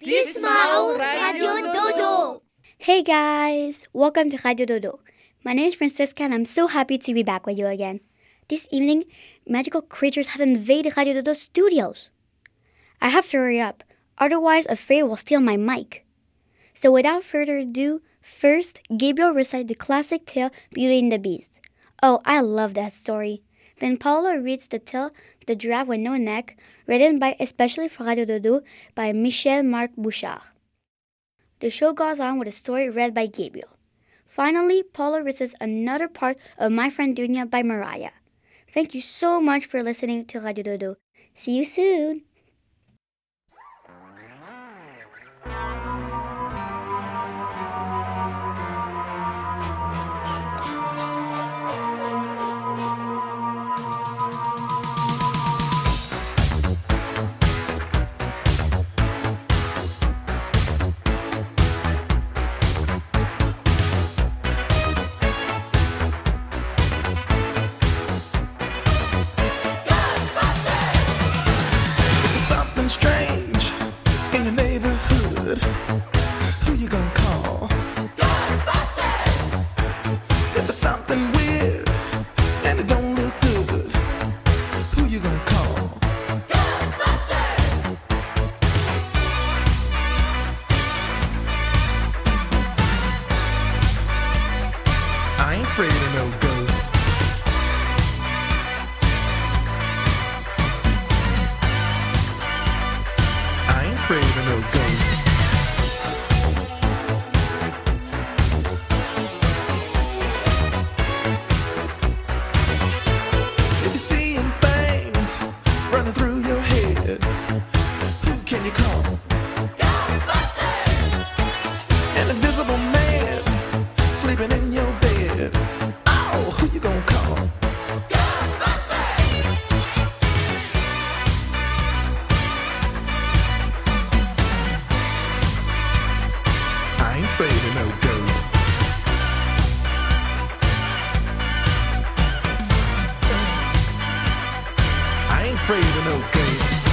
Dismao Radio Dodo. Hey guys, welcome to Radio Dodo. My name is Francesca and I'm so happy to be back with you again. This evening, magical creatures have invaded Radio Dodo studios. I have to hurry up, otherwise a fairy will steal my mic. So without further ado, first, Gabriel recites the classic tale Beauty and the Beast. Oh, I love that story. Then Paolo reads the tale The Giraffe with No Neck, written by especially for Radio Dodo by Michel Marc Bouchard. The show goes on with a story read by Gabriel. Finally, Paula recits another part of My Friend Dunya by Mariah. Thank you so much for listening to Radio Dodo. See you soon. Of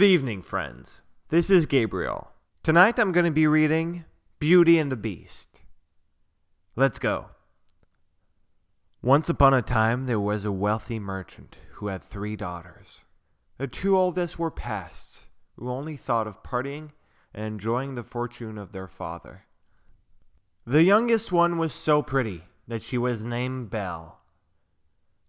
Good evening, friends. This is Gabriel. Tonight I'm going to be reading Beauty and the Beast. Let's go. Once upon a time, there was a wealthy merchant who had three daughters. The two oldest were pests who only thought of partying and enjoying the fortune of their father. The youngest one was so pretty that she was named Belle.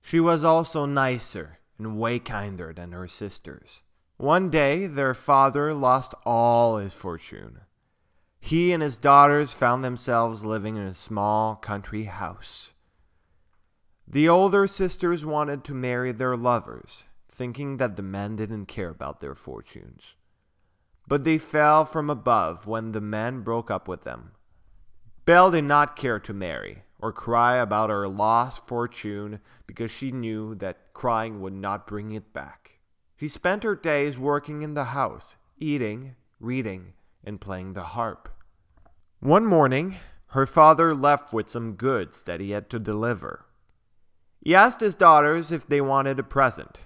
She was also nicer and way kinder than her sisters. One day their father lost all his fortune. He and his daughters found themselves living in a small country house. The older sisters wanted to marry their lovers, thinking that the men didn't care about their fortunes. But they fell from above when the men broke up with them. Belle did not care to marry or cry about her lost fortune because she knew that crying would not bring it back. She spent her days working in the house, eating, reading, and playing the harp. One morning, her father left with some goods that he had to deliver. He asked his daughters if they wanted a present.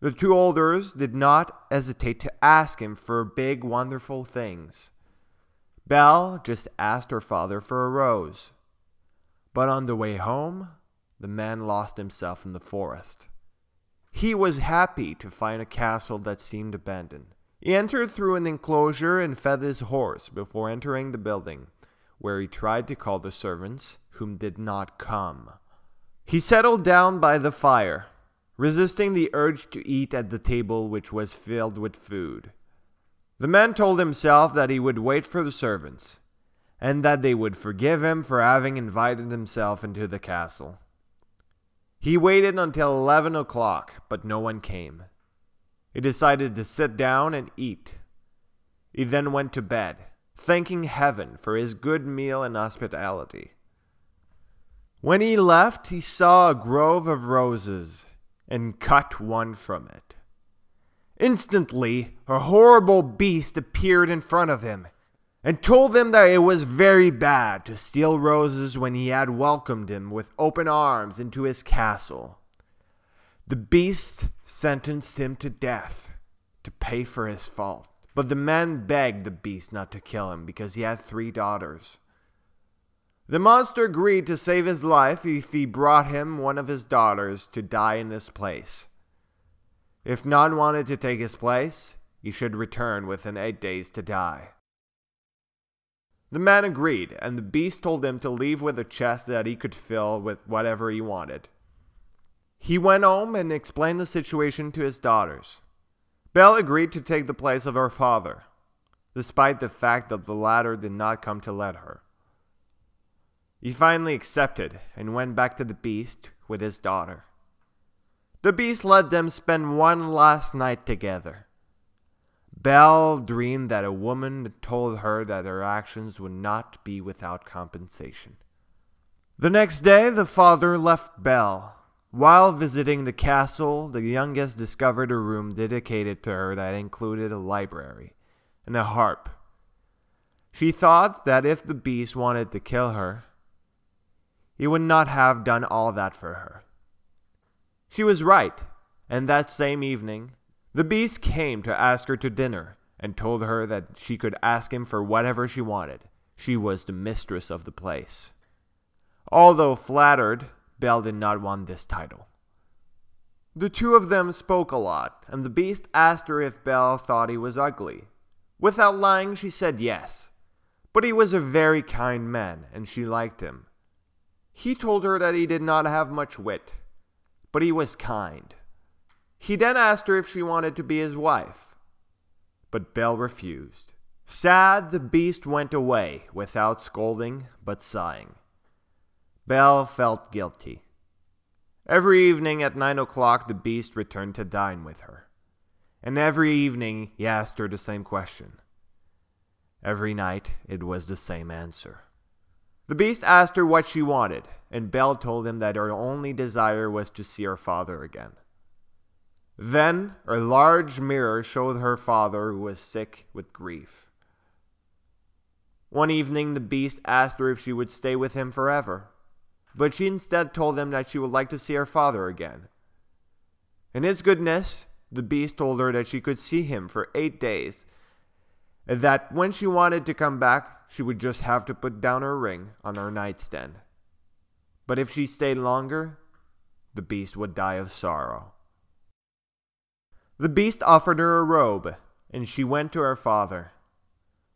The two olders did not hesitate to ask him for big, wonderful things. Belle just asked her father for a rose. But on the way home, the man lost himself in the forest. He was happy to find a castle that seemed abandoned. He entered through an enclosure and fed his horse before entering the building, where he tried to call the servants, whom did not come. He settled down by the fire, resisting the urge to eat at the table which was filled with food. The man told himself that he would wait for the servants, and that they would forgive him for having invited himself into the castle. He waited until 11 o'clock, but no one came. He decided to sit down and eat. He then went to bed, thanking heaven for his good meal and hospitality. When he left, he saw a grove of roses and cut one from it. Instantly, a horrible beast appeared in front of him and told him that it was very bad to steal roses when he had welcomed him with open arms into his castle. The beast sentenced him to death to pay for his fault, but the man begged the beast not to kill him because he had three daughters. The monster agreed to save his life if he brought him one of his daughters to die in this place. If none wanted to take his place, he should return within eight days to die. The man agreed, and the beast told him to leave with a chest that he could fill with whatever he wanted. He went home and explained the situation to his daughters. Belle agreed to take the place of her father, despite the fact that the latter did not come to let her. He finally accepted and went back to the beast with his daughter. The beast let them spend one last night together. Belle dreamed that a woman told her that her actions would not be without compensation. The next day, the father left Belle. While visiting the castle, the youngest discovered a room dedicated to her that included a library and a harp. She thought that if the beast wanted to kill her, he would not have done all that for her. She was right, and that same evening, the beast came to ask her to dinner and told her that she could ask him for whatever she wanted. She was the mistress of the place. Although flattered, Belle did not want this title. The two of them spoke a lot, and the beast asked her if Belle thought he was ugly. Without lying, she said yes. But he was a very kind man, and she liked him. He told her that he did not have much wit, but he was kind. He then asked her if she wanted to be his wife. But Belle refused. Sad, the beast went away without scolding, but sighing. Belle felt guilty. Every evening at nine o'clock, the beast returned to dine with her. And every evening he asked her the same question. Every night it was the same answer. The beast asked her what she wanted, and Belle told him that her only desire was to see her father again. Then a large mirror showed her father who was sick with grief. One evening the beast asked her if she would stay with him forever, but she instead told him that she would like to see her father again. In his goodness, the beast told her that she could see him for eight days, and that when she wanted to come back, she would just have to put down her ring on her nightstand. But if she stayed longer, the beast would die of sorrow. The beast offered her a robe, and she went to her father.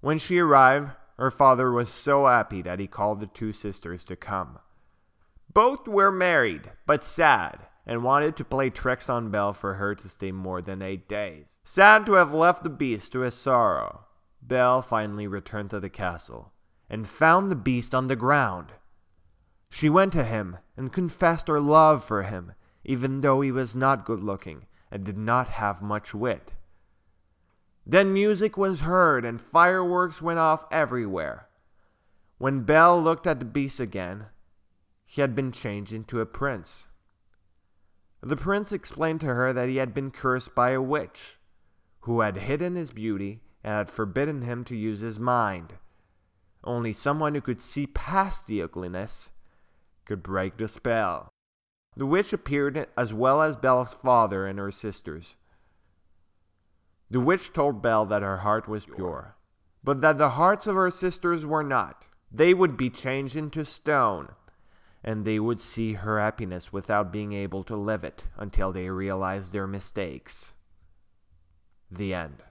When she arrived, her father was so happy that he called the two sisters to come. Both were married, but sad, and wanted to play tricks on Belle for her to stay more than eight days. Sad to have left the beast to his sorrow, Belle finally returned to the castle, and found the beast on the ground. She went to him and confessed her love for him, even though he was not good looking and did not have much wit. Then music was heard and fireworks went off everywhere. When Belle looked at the beast again, he had been changed into a prince. The prince explained to her that he had been cursed by a witch, who had hidden his beauty and had forbidden him to use his mind. Only someone who could see past the ugliness could break the spell. The witch appeared as well as Belle's father and her sisters. The witch told Belle that her heart was pure, but that the hearts of her sisters were not. They would be changed into stone, and they would see her happiness without being able to live it until they realized their mistakes. The end.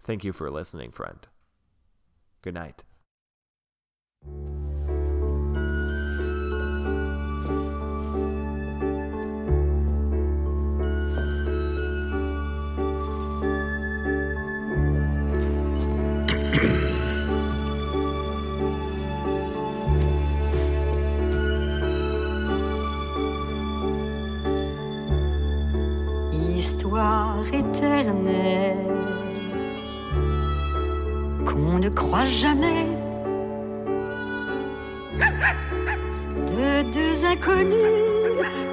Thank you for listening, friend. Good night. Qu'on ne croit jamais de deux inconnus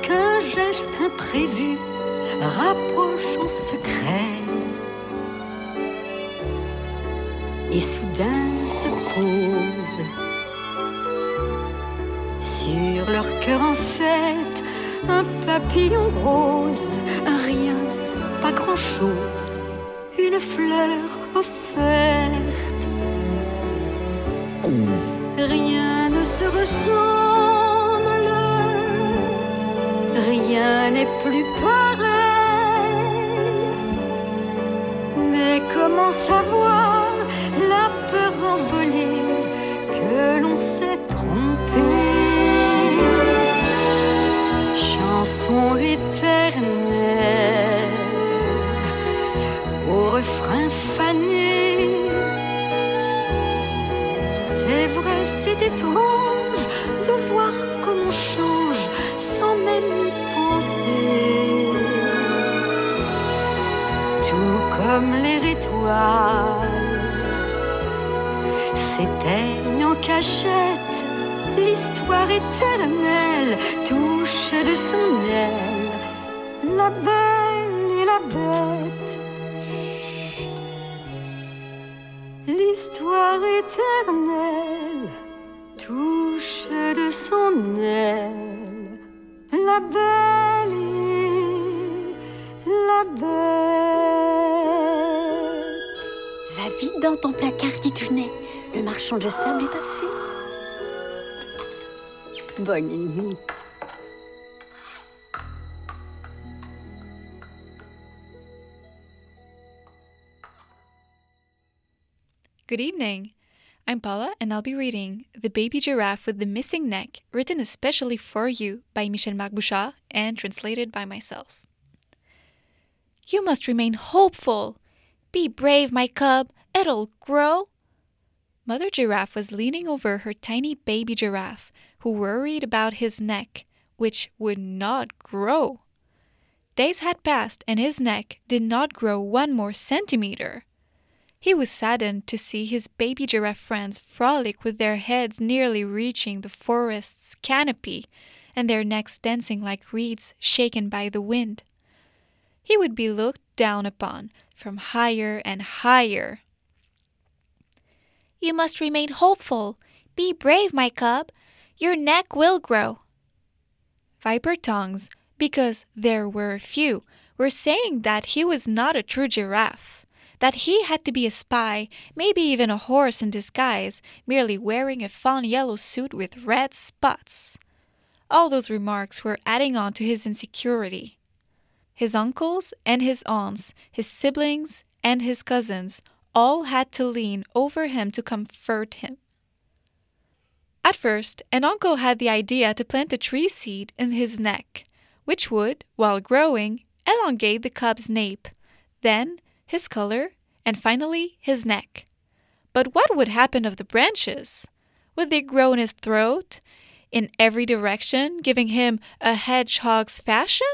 qu'un geste imprévu rapproche en secret. Et soudain se pose sur leur cœur en fête un papillon rose, un rien, pas grand-chose, une fleur offerte. Rien ne se ressemble, rien n'est plus pareil. Mais comment savoir la peur envolée que l'on s'est trompé? Chanson étrange de voir comme on change sans même y penser. Tout comme les étoiles s'éteignent en cachette, l'histoire éternelle touche de son aile la marchand de sable est passé. Bonne nuit. Good evening. I'm Paula, and I'll be reading The Baby Giraffe with the Missing Neck, written especially for you by Michel Marc Bouchard and translated by myself. You must remain hopeful. Be brave, my cub. It'll grow. Mother Giraffe was leaning over her tiny baby giraffe, who worried about his neck, which would not grow. Days had passed, and his neck did not grow one more centimeter. He was saddened to see his baby giraffe friends frolic with their heads nearly reaching the forest's canopy and their necks dancing like reeds shaken by the wind. He would be looked down upon from higher and higher. You must remain hopeful. Be brave, my cub. Your neck will grow. Viper tongues, because there were a few, were saying that he was not a true giraffe, that he had to be a spy, maybe even a horse in disguise, merely wearing a fawn yellow suit with red spots. All those remarks were adding on to his insecurity. His uncles and his aunts, his siblings and his cousins all had to lean over him to comfort him. At first, an uncle had the idea to plant a tree seed in his neck, which would, while growing, elongate the cub's nape, then his collar, and finally his neck. But what would happen of the branches? Would they grow in his throat, in every direction, giving him a hedgehog's fashion?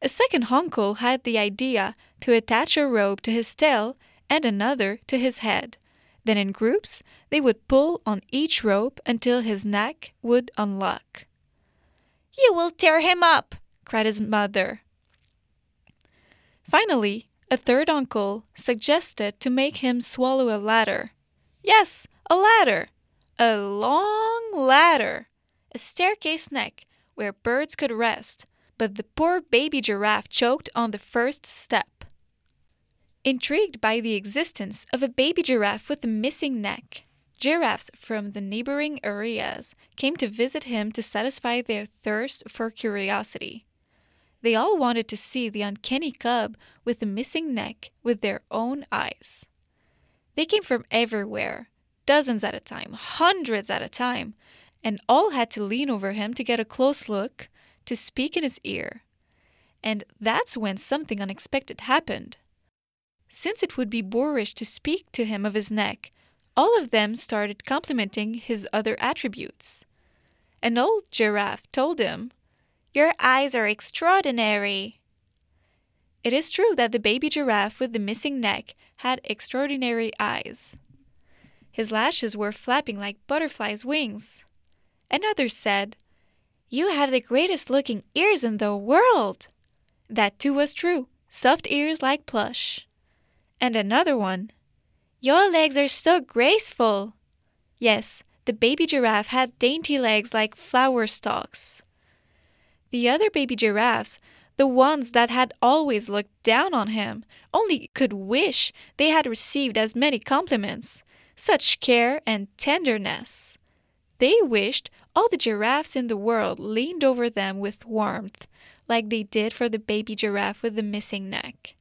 A second uncle had the idea to attach a rope to his tail and another to his head. Then, in groups, they would pull on each rope until his neck would unlock. You will tear him up, cried his mother. Finally, a third uncle suggested to make him swallow a ladder. Yes, a ladder. A long ladder. A staircase neck where birds could rest, but the poor baby giraffe choked on the first step. Intrigued by the existence of a baby giraffe with a missing neck, giraffes from the neighboring areas came to visit him to satisfy their thirst for curiosity. They all wanted to see the uncanny cub with the missing neck with their own eyes. They came from everywhere, dozens at a time, hundreds at a time, and all had to lean over him to get a close look, to speak in his ear. And that's when something unexpected happened. Since it would be boorish to speak to him of his neck, all of them started complimenting his other attributes. An old giraffe told him, Your eyes are extraordinary. It is true that the baby giraffe with the missing neck had extraordinary eyes. His lashes were flapping like butterflies' wings. Another said, You have the greatest looking ears in the world. That too was true, soft ears like plush. And another one, Your legs are so graceful. Yes, the baby giraffe had dainty legs like flower stalks. The other baby giraffes, the ones that had always looked down on him, only could wish they had received as many compliments, such care and tenderness. They wished all the giraffes in the world leaned over them with warmth, like they did for the baby giraffe with the missing neck.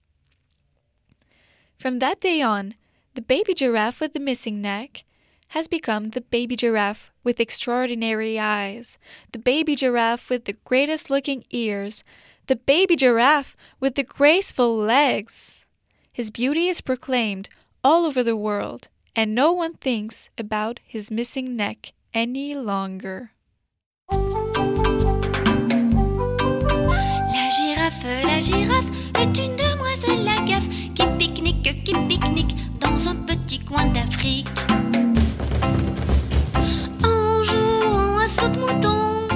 From that day on, the baby giraffe with the missing neck has become the baby giraffe with extraordinary eyes, the baby giraffe with the greatest looking ears, the baby giraffe with the graceful legs. His beauty is proclaimed all over the world, and no one thinks about his missing neck any longer. La girafe, la girafe est une demoiselle qui qui pique-nique dans un petit coin d'Afrique. En jouant à saute-mouton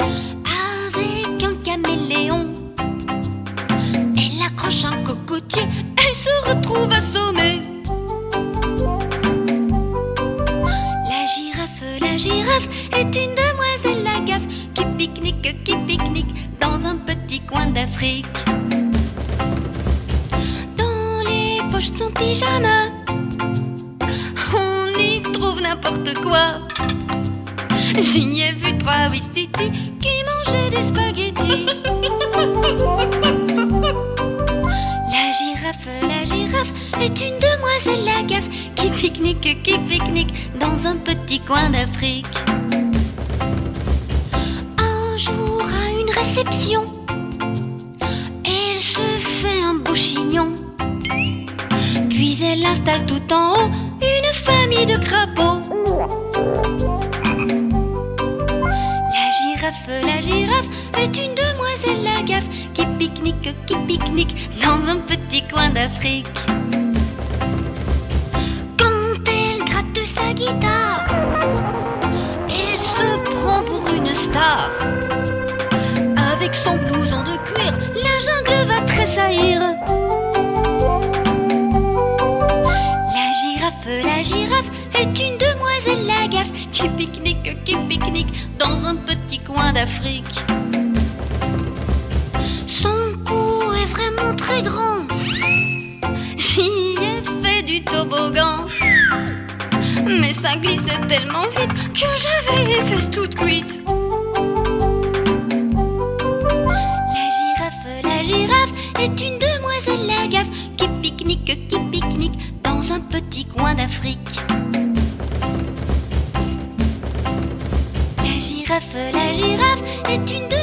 avec un caméléon, elle accroche un cocotier et se retrouve assommée. La girafe, la girafe est une demoiselle à gaffe qui pique-nique, qui pique-nique dans un petit coin d'Afrique. De son pyjama, on y trouve n'importe quoi. J'y ai vu trois Wistiti qui mangeaient des spaghettis. La girafe, la girafe est une demoiselle à gaffe qui pique-nique, qui pique-nique dans un petit coin d'Afrique. Un jour à une réception, elle se fait un beau chignon. Elle installe tout en haut une famille de crapauds. La girafe, la girafe est une demoiselle à gaffe qui pique-nique, qui pique-nique dans un petit coin d'Afrique. Quand elle gratte sa guitare, elle se prend pour une star. Avec son blouson de cuir, la jungle va tressaillir. Une demoiselle à gaffe qui pique-nique, qui pique-nique dans un petit coin d'Afrique. Son cou est vraiment très grand. J'y ai fait du toboggan. Mais ça glissait tellement vite que j'avais les fesses toutes cuites. La girafe, la girafe est une demoiselle à gaffe qui pique-nique, qui pique-nique dans un petit coin d'Afrique. La girafe est une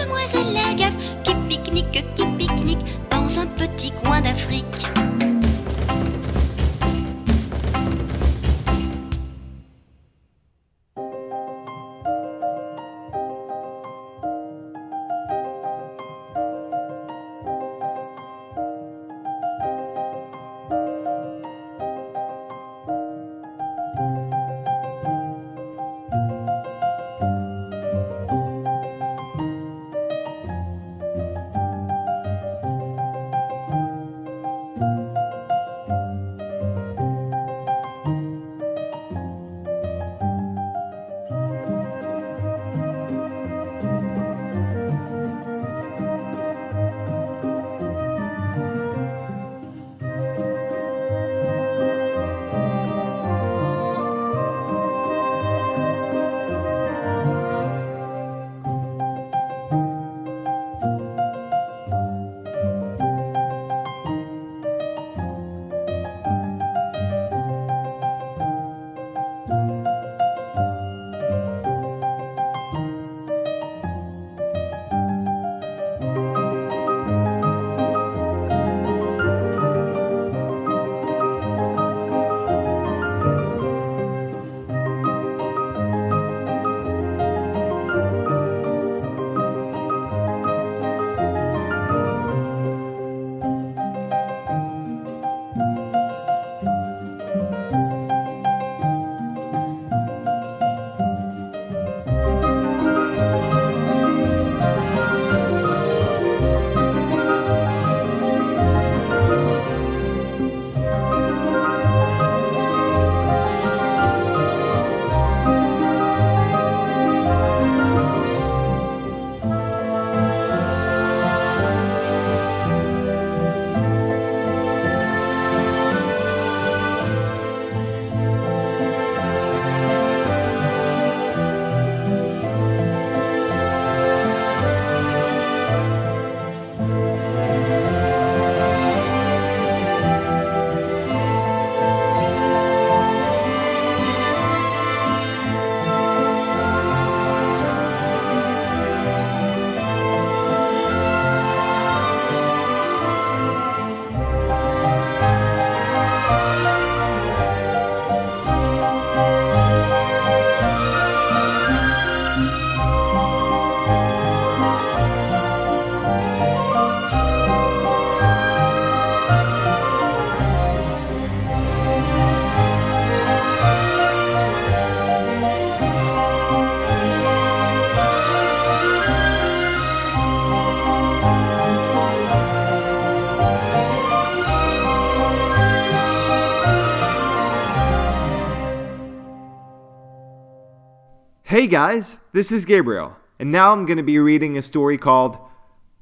Hey guys, this is Gabriel, and now I'm going to be reading a story called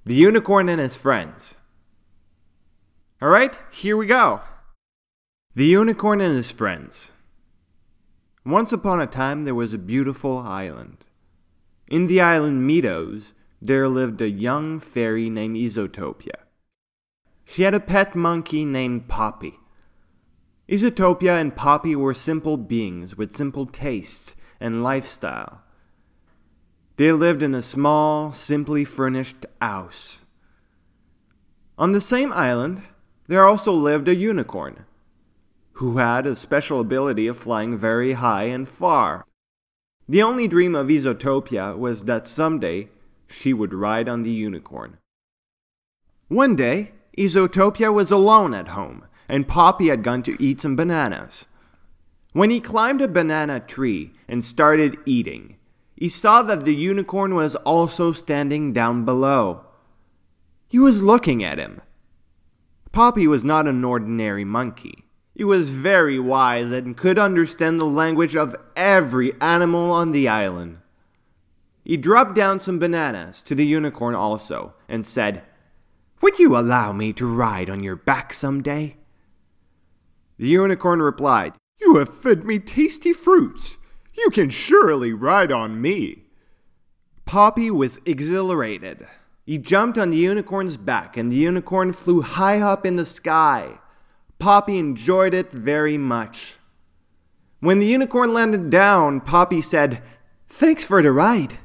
The Unicorn and His Friends. Alright, here we go. The Unicorn and His Friends. Once upon a time, there was a beautiful island. In the island Meadows, there lived a young fairy named Isotopia. She had a pet monkey named Poppy. Isotopia and Poppy were simple beings with simple tastes and lifestyle. They lived in a small, simply furnished house. On the same island, there also lived a unicorn, who had a special ability of flying very high and far. The only dream of Isotopia was that someday she would ride on the unicorn. One day, Isotopia was alone at home, and Poppy had gone to eat some bananas. When he climbed a banana tree and started eating, he saw that the unicorn was also standing down below. He was looking at him. Poppy was not an ordinary monkey. He was very wise and could understand the language of every animal on the island. He dropped down some bananas to the unicorn also and said, Would you allow me to ride on your back some day? The unicorn replied, You have fed me tasty fruits. You can surely ride on me. Poppy was exhilarated. He jumped on the unicorn's back, and the unicorn flew high up in the sky. Poppy enjoyed it very much. When the unicorn landed down, Poppy said, Thanks for the ride.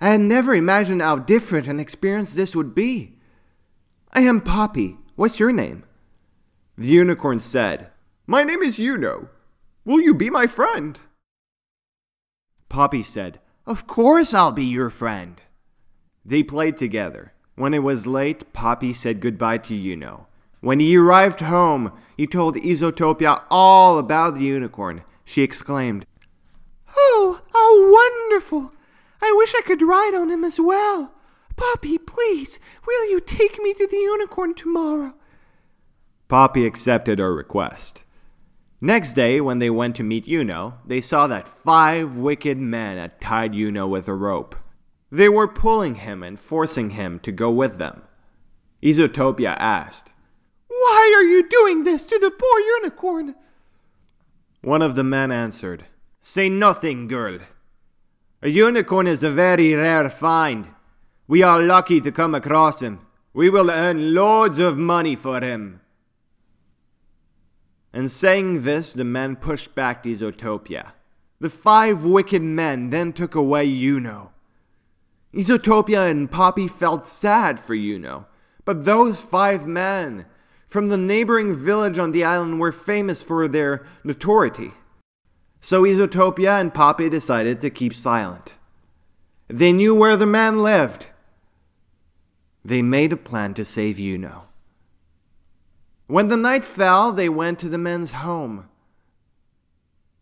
I had never imagined how different an experience this would be. I am Poppy. What's your name? The unicorn said, My name is Yuno. Will you be my friend? Poppy said, Of course I'll be your friend. They played together. When it was late, Poppy said goodbye to Yuno. When he arrived home, he told Isotopia all about the unicorn. She exclaimed, Oh, how wonderful! I wish I could ride on him as well. Poppy, please, will you take me to the unicorn tomorrow? Poppy accepted her request. Next day, when they went to meet Yuno, they saw that five wicked men had tied Yuno with a rope. They were pulling him and forcing him to go with them. Isotopia asked, Why are you doing this to the poor unicorn? One of the men answered, Say nothing, girl. A unicorn is a very rare find. We are lucky to come across him. We will earn loads of money for him. And saying this, the men pushed back Isotopia. The five wicked men then took away Yuno. Isotopia and Poppy felt sad for Yuno, but those five men from the neighboring village on the island were famous for their notoriety. So Isotopia and Poppy decided to keep silent. They knew where the man lived. They made a plan to save Yuno. When the night fell, they went to the men's home.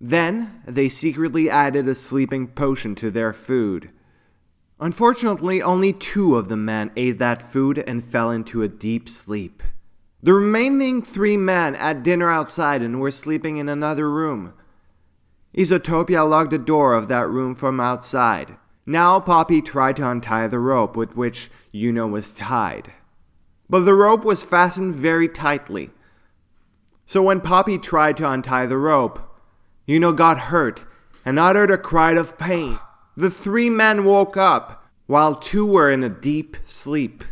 Then they secretly added a sleeping potion to their food. Unfortunately, only two of the men ate that food and fell into a deep sleep. The remaining three men had dinner outside and were sleeping in another room. Isotopia locked the door of that room from outside. Now Poppy tried to untie the rope with which Yuno was tied. But the rope was fastened very tightly. So when Poppy tried to untie the rope, Yuno got hurt and uttered a cry of pain. The three men woke up, while two were in a deep sleep.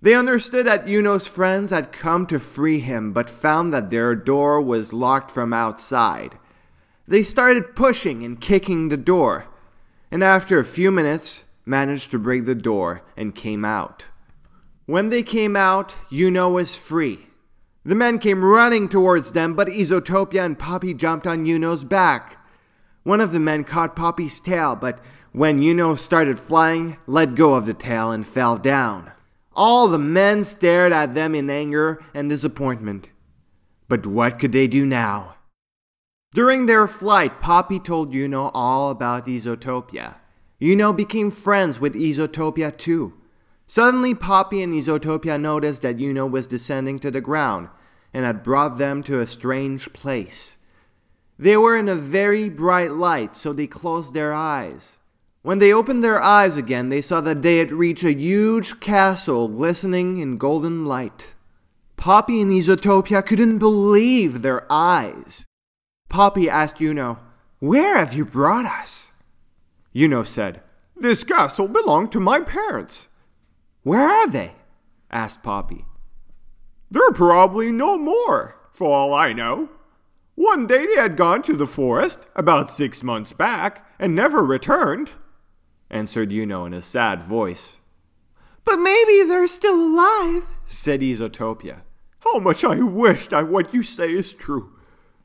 They understood that Yuno's friends had come to free him, but found that their door was locked from outside. They started pushing and kicking the door, and after a few minutes managed to break the door and came out. When they came out, Yuno was free. The men came running towards them, but Isotopia and Poppy jumped on Yuno's back. One of the men caught Poppy's tail, but when Yuno started flying, let go of the tail and fell down. All the men stared at them in anger and disappointment. But what could they do now? During their flight, Poppy told Yuno all about Isotopia. Yuno became friends with Isotopia too. Suddenly, Poppy and Isotopia noticed that Yuno was descending to the ground and had brought them to a strange place. They were in a very bright light, so they closed their eyes. When they opened their eyes again, they saw that they had reached a huge castle glistening in golden light. Poppy and Isotopia couldn't believe their eyes. Poppy asked Yuno, Where have you brought us? Yuno said, This castle belonged to my parents. Where are they? asked Poppy. They're probably no more, for all I know. One day they had gone to the forest, about six months back, and never returned, answered Yuno in a sad voice. But maybe they're still alive, said Isotopia. How much I wish that what you say is true,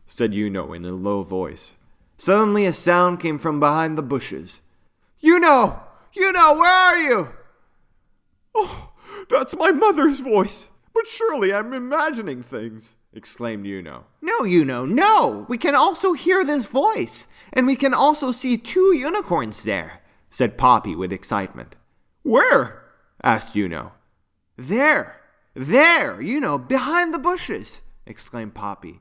said Yuno in a low voice. Suddenly a sound came from behind the bushes. Yuno! Yuno, where are you? Oh, that's my mother's voice. But surely I'm imagining things, exclaimed Yuno. No, Yuno, no! We can also hear this voice, and we can also see two unicorns there, said Poppy with excitement. Where? asked Yuno. There, there, you know, behind the bushes, exclaimed Poppy.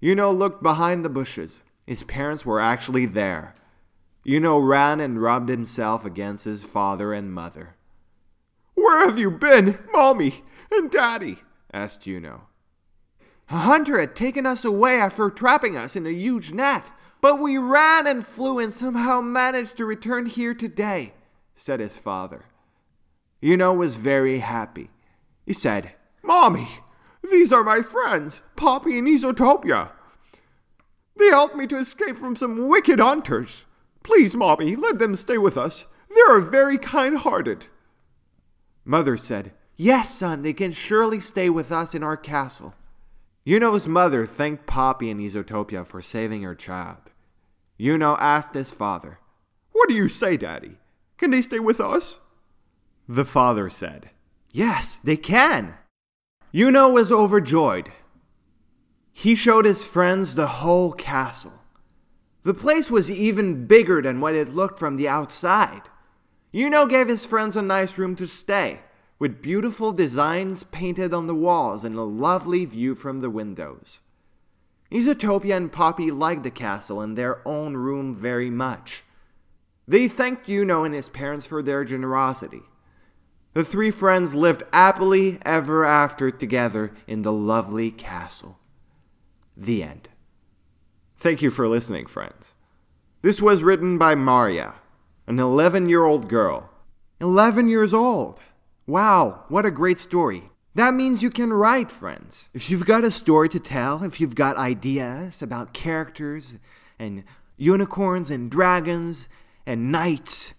Yuno looked behind the bushes. His parents were actually there. Yuno ran and rubbed himself against his father and mother. Where have you been, Mommy and Daddy? asked Yuno. A hunter had taken us away after trapping us in a huge net, but we ran and flew and somehow managed to return here today, said his father. Yuno was very happy. He said, Mommy, these are my friends, Poppy and Isotopia. They helped me to escape from some wicked hunters. Please, Mommy, let them stay with us. They are very kind hearted. Mother said, Yes, son, they can surely stay with us in our castle. Yuno's mother thanked Poppy and Isotopia for saving her child. Yuno asked his father, What do you say, Daddy? Can they stay with us? The father said, Yes, they can. Yuno was overjoyed. He showed his friends the whole castle. The place was even bigger than what it looked from the outside. Yuno gave his friends a nice room to stay, with beautiful designs painted on the walls and a lovely view from the windows. Isotopia and Poppy liked the castle and their own room very much. They thanked Yuno and his parents for their generosity. The three friends lived happily ever after together in the lovely castle. The end. Thank you for listening, friends. This was written by Maria, an 11 year old girl. 11 years old! Wow, what a great story. That means you can write, friends. If you've got a story to tell, if you've got ideas about characters and unicorns and dragons and knights,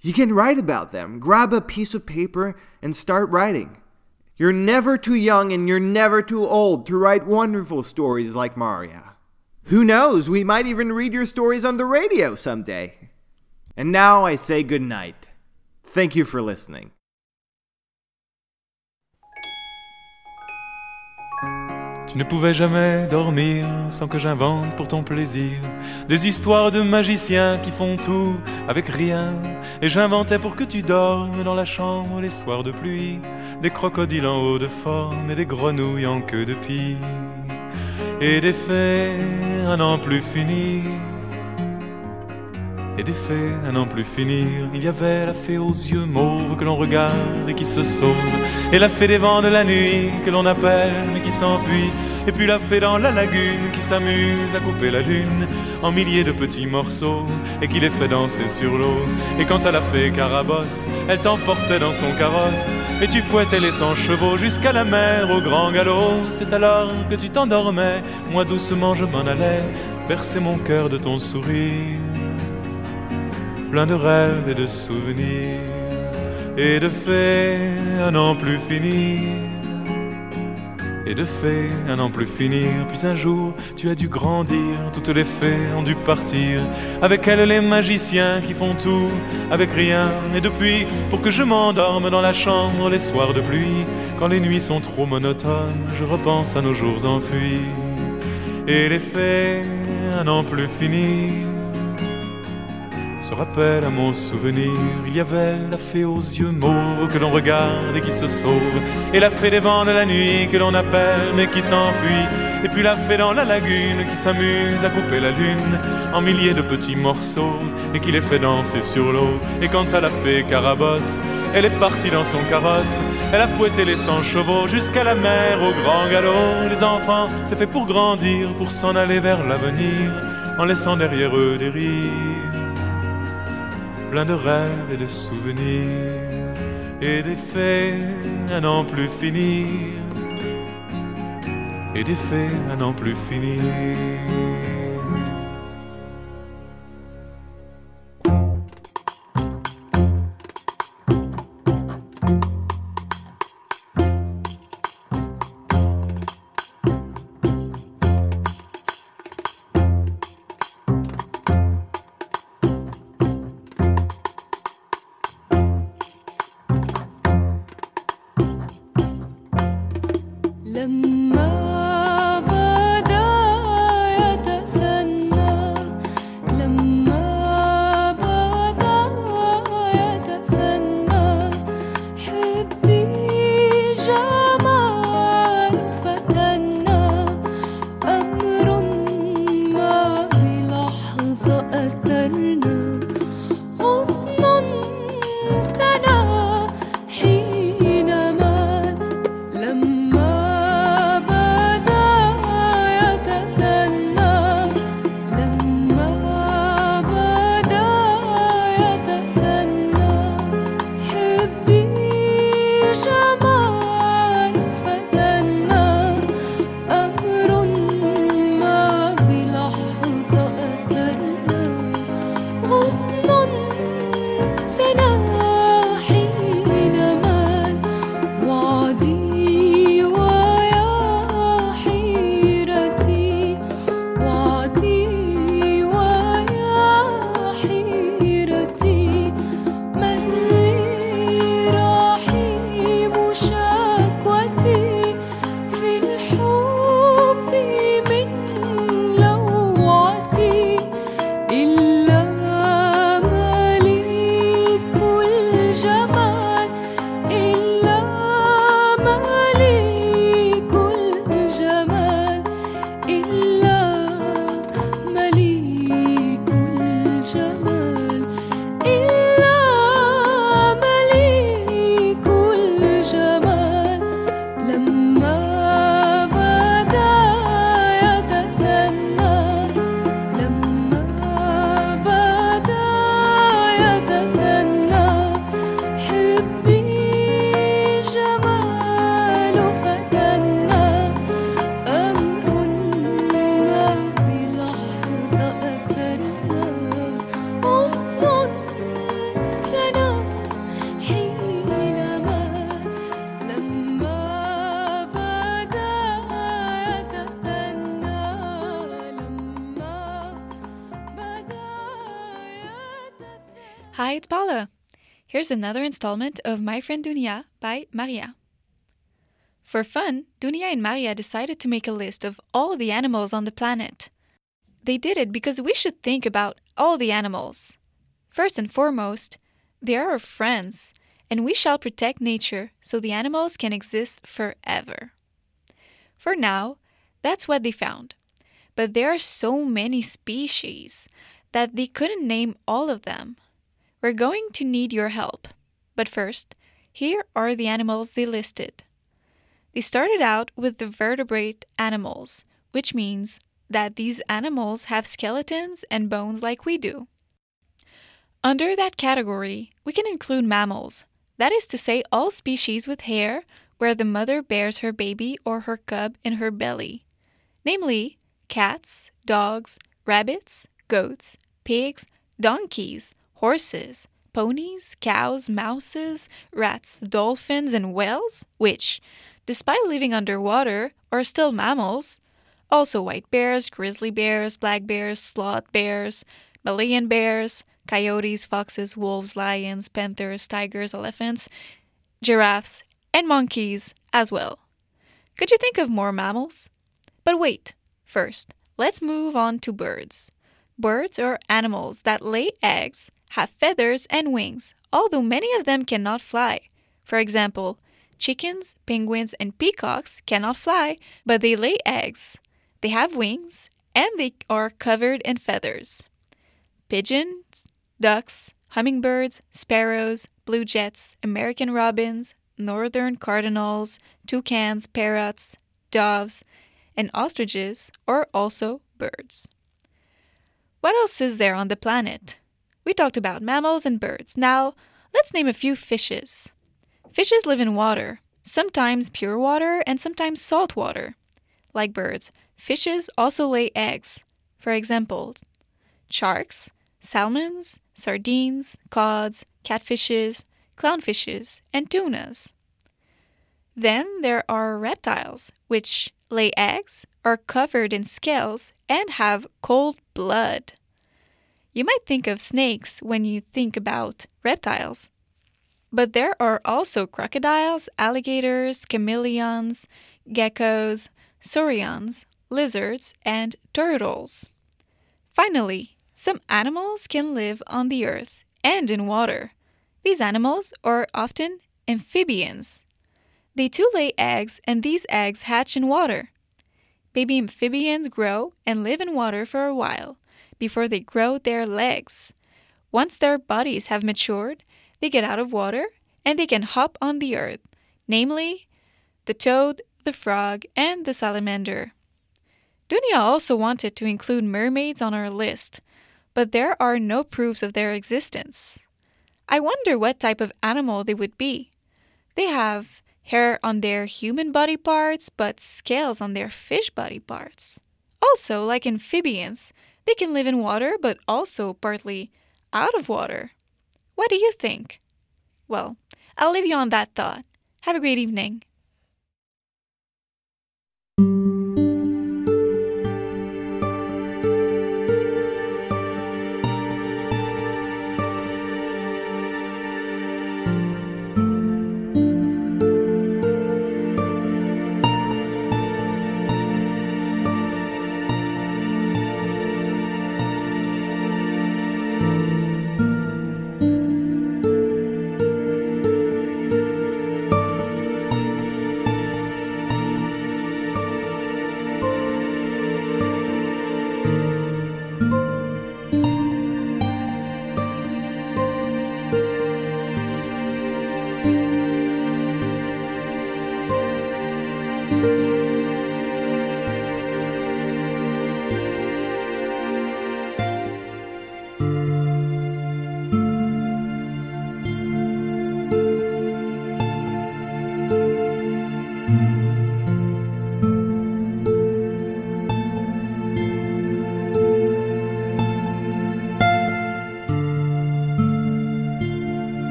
you can write about them. Grab a piece of paper and start writing. You're never too young and you're never too old to write wonderful stories like Maria. Who knows, we might even read your stories on the radio someday. And now I say good night. Thank you for listening. Tu ne pouvais jamais dormir sans que j'invente pour ton plaisir des histoires de magiciens qui font tout avec rien. Et j'inventais pour que tu dormes dans la chambre les soirs de pluie des crocodiles en haut de forme et des grenouilles en queue de pie. Et des fées à n'en plus finir. Et des fées à n'en plus finir. Il y avait la fée aux yeux mauves que l'on regarde et qui se sauve. Et la fée des vents de la nuit que l'on appelle mais qui s'enfuit. Et puis la fée dans la lagune qui s'amuse à couper la lune en milliers de petits morceaux et qui les fait danser sur l'eau. Et quant à la fée Carabosse, elle t'emportait dans son carrosse et tu fouettais les cent chevaux jusqu'à la mer au grand galop. C'est alors que tu t'endormais, moi doucement je m'en allais bercer mon cœur de ton sourire plein de rêves et de souvenirs et de fées à n'en plus finir. Et de fées à n'en plus finir. Puis un jour, tu as dû grandir. Toutes les fées ont dû partir. Avec elles, les magiciens qui font tout avec rien. Et depuis, pour que je m'endorme dans la chambre les soirs de pluie, quand les nuits sont trop monotones, je repense à nos jours enfuis. Et les fées à n'en plus finir rappelle à mon souvenir. Il y avait la fée aux yeux mauves que l'on regarde et qui se sauve, et la fée des vents de la nuit que l'on appelle mais qui s'enfuit. Et puis la fée dans la lagune qui s'amuse à couper la lune en milliers de petits morceaux et qui les fait danser sur l'eau. Et quand ça l'a fait carabosse, elle est partie dans son carrosse. Elle a fouetté les 100 chevaux jusqu'à la mer au grand galop. Les enfants, c'est fait pour grandir, pour s'en aller vers l'avenir, en laissant derrière eux des rires, plein de rêves et de souvenirs, et des faits à n'en plus finir, et des faits à n'en plus finir. 怎么 Here's another installment of My Friend Dunia by Maria. For fun, Dunia and Maria decided to make a list of all the animals on the planet. They did it because we should think about all the animals. First and foremost, they are our friends, and we shall protect nature so the animals can exist forever. For now, that's what they found. But there are so many species that they couldn't name all of them. We're going to need your help. But first, here are the animals they listed. They started out with the vertebrate animals, which means that these animals have skeletons and bones like we do. Under that category, we can include mammals, that is to say, all species with hair where the mother bears her baby or her cub in her belly, namely cats, dogs, rabbits, goats, pigs, donkeys, horses, ponies, cows, mouses, rats, dolphins, and whales, which, despite living underwater, are still mammals. Also, white bears, grizzly bears, black bears, sloth bears, Malayan bears, coyotes, foxes, wolves, lions, panthers, tigers, elephants, giraffes, and monkeys as well. Could you think of more mammals? But wait, first, let's move on to birds. Birds are animals that lay eggs, have feathers and wings, although many of them cannot fly. For example, chickens, penguins, and peacocks cannot fly, but they lay eggs. They have wings and they are covered in feathers. Pigeons, ducks, hummingbirds, sparrows, blue jets, American robins, northern cardinals, toucans, parrots, doves, and ostriches are also birds. What else is there on the planet? We talked about mammals and birds. Now, let's name a few fishes. Fishes live in water, sometimes pure water and sometimes salt water. Like birds, fishes also lay eggs. For example, sharks, salmons, sardines, cods, catfishes, clownfishes, and tunas. Then there are reptiles, which lay eggs, are covered in scales, and have cold blood. You might think of snakes when you think about reptiles. But there are also crocodiles, alligators, chameleons, geckos, saurians, lizards, and turtles. Finally, some animals can live on the earth and in water. These animals are often amphibians. They too lay eggs, and these eggs hatch in water. Baby amphibians grow and live in water for a while before they grow their legs. Once their bodies have matured, they get out of water and they can hop on the earth, namely the toad, the frog, and the salamander. Dunia also wanted to include mermaids on our list, but there are no proofs of their existence. I wonder what type of animal they would be. They have hair on their human body parts, but scales on their fish body parts. Also, like amphibians, they can live in water, but also partly out of water. What do you think? Well, I'll leave you on that thought. Have a great evening.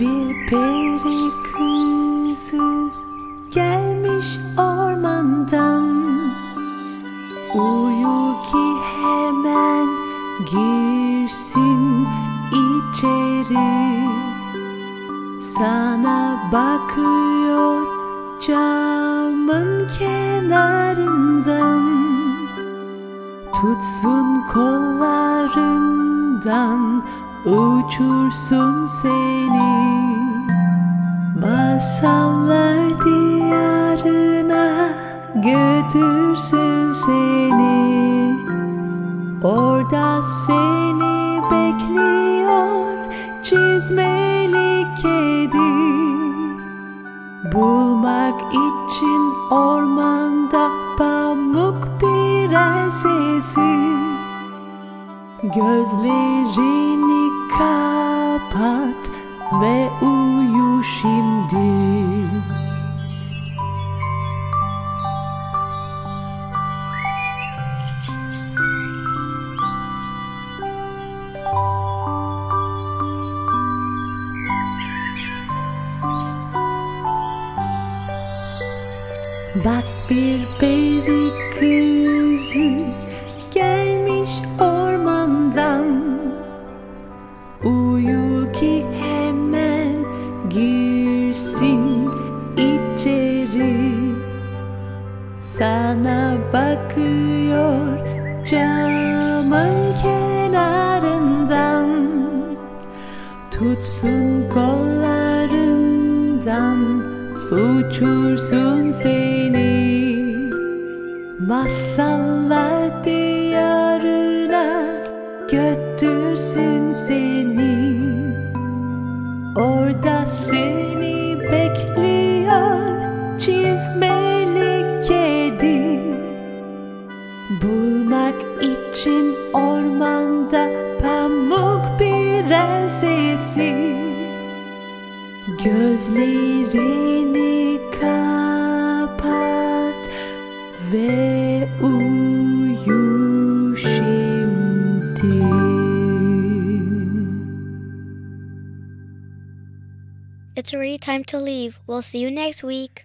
Bir peri kızı gelmiş ormandan. Uyu ki hemen girsin içeri. Sana bakıyor camın kenarından. Tutsun kollarından uçursun seni Masallar diyarına götürsün seni. Orada seni bekliyor çizmeli kedi. Bulmak için ormanda pamuk prensesi Gözlerini kapat ve uyu şimdi. Bak bir peri seni bekliyor çizmeli kedi. Bulmak için ormanda pamuk prensesi. Gözlerini already time to leave. We'll see you next week.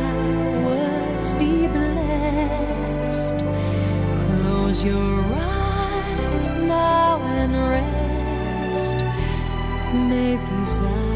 be blessed. Close your eyes now and rest. May these hours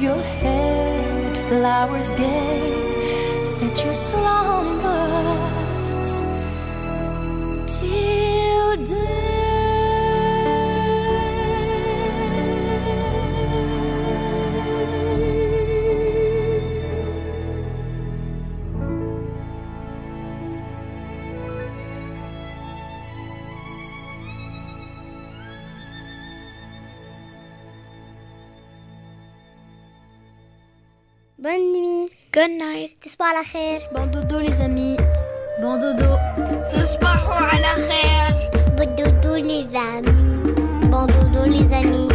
your head, flowers gay, set your slumbers till day. bonne nuit. Bon dodo les amis. Bon dodo. تصبحوا على خير. Bon dodo les amis. Bon dodo les amis.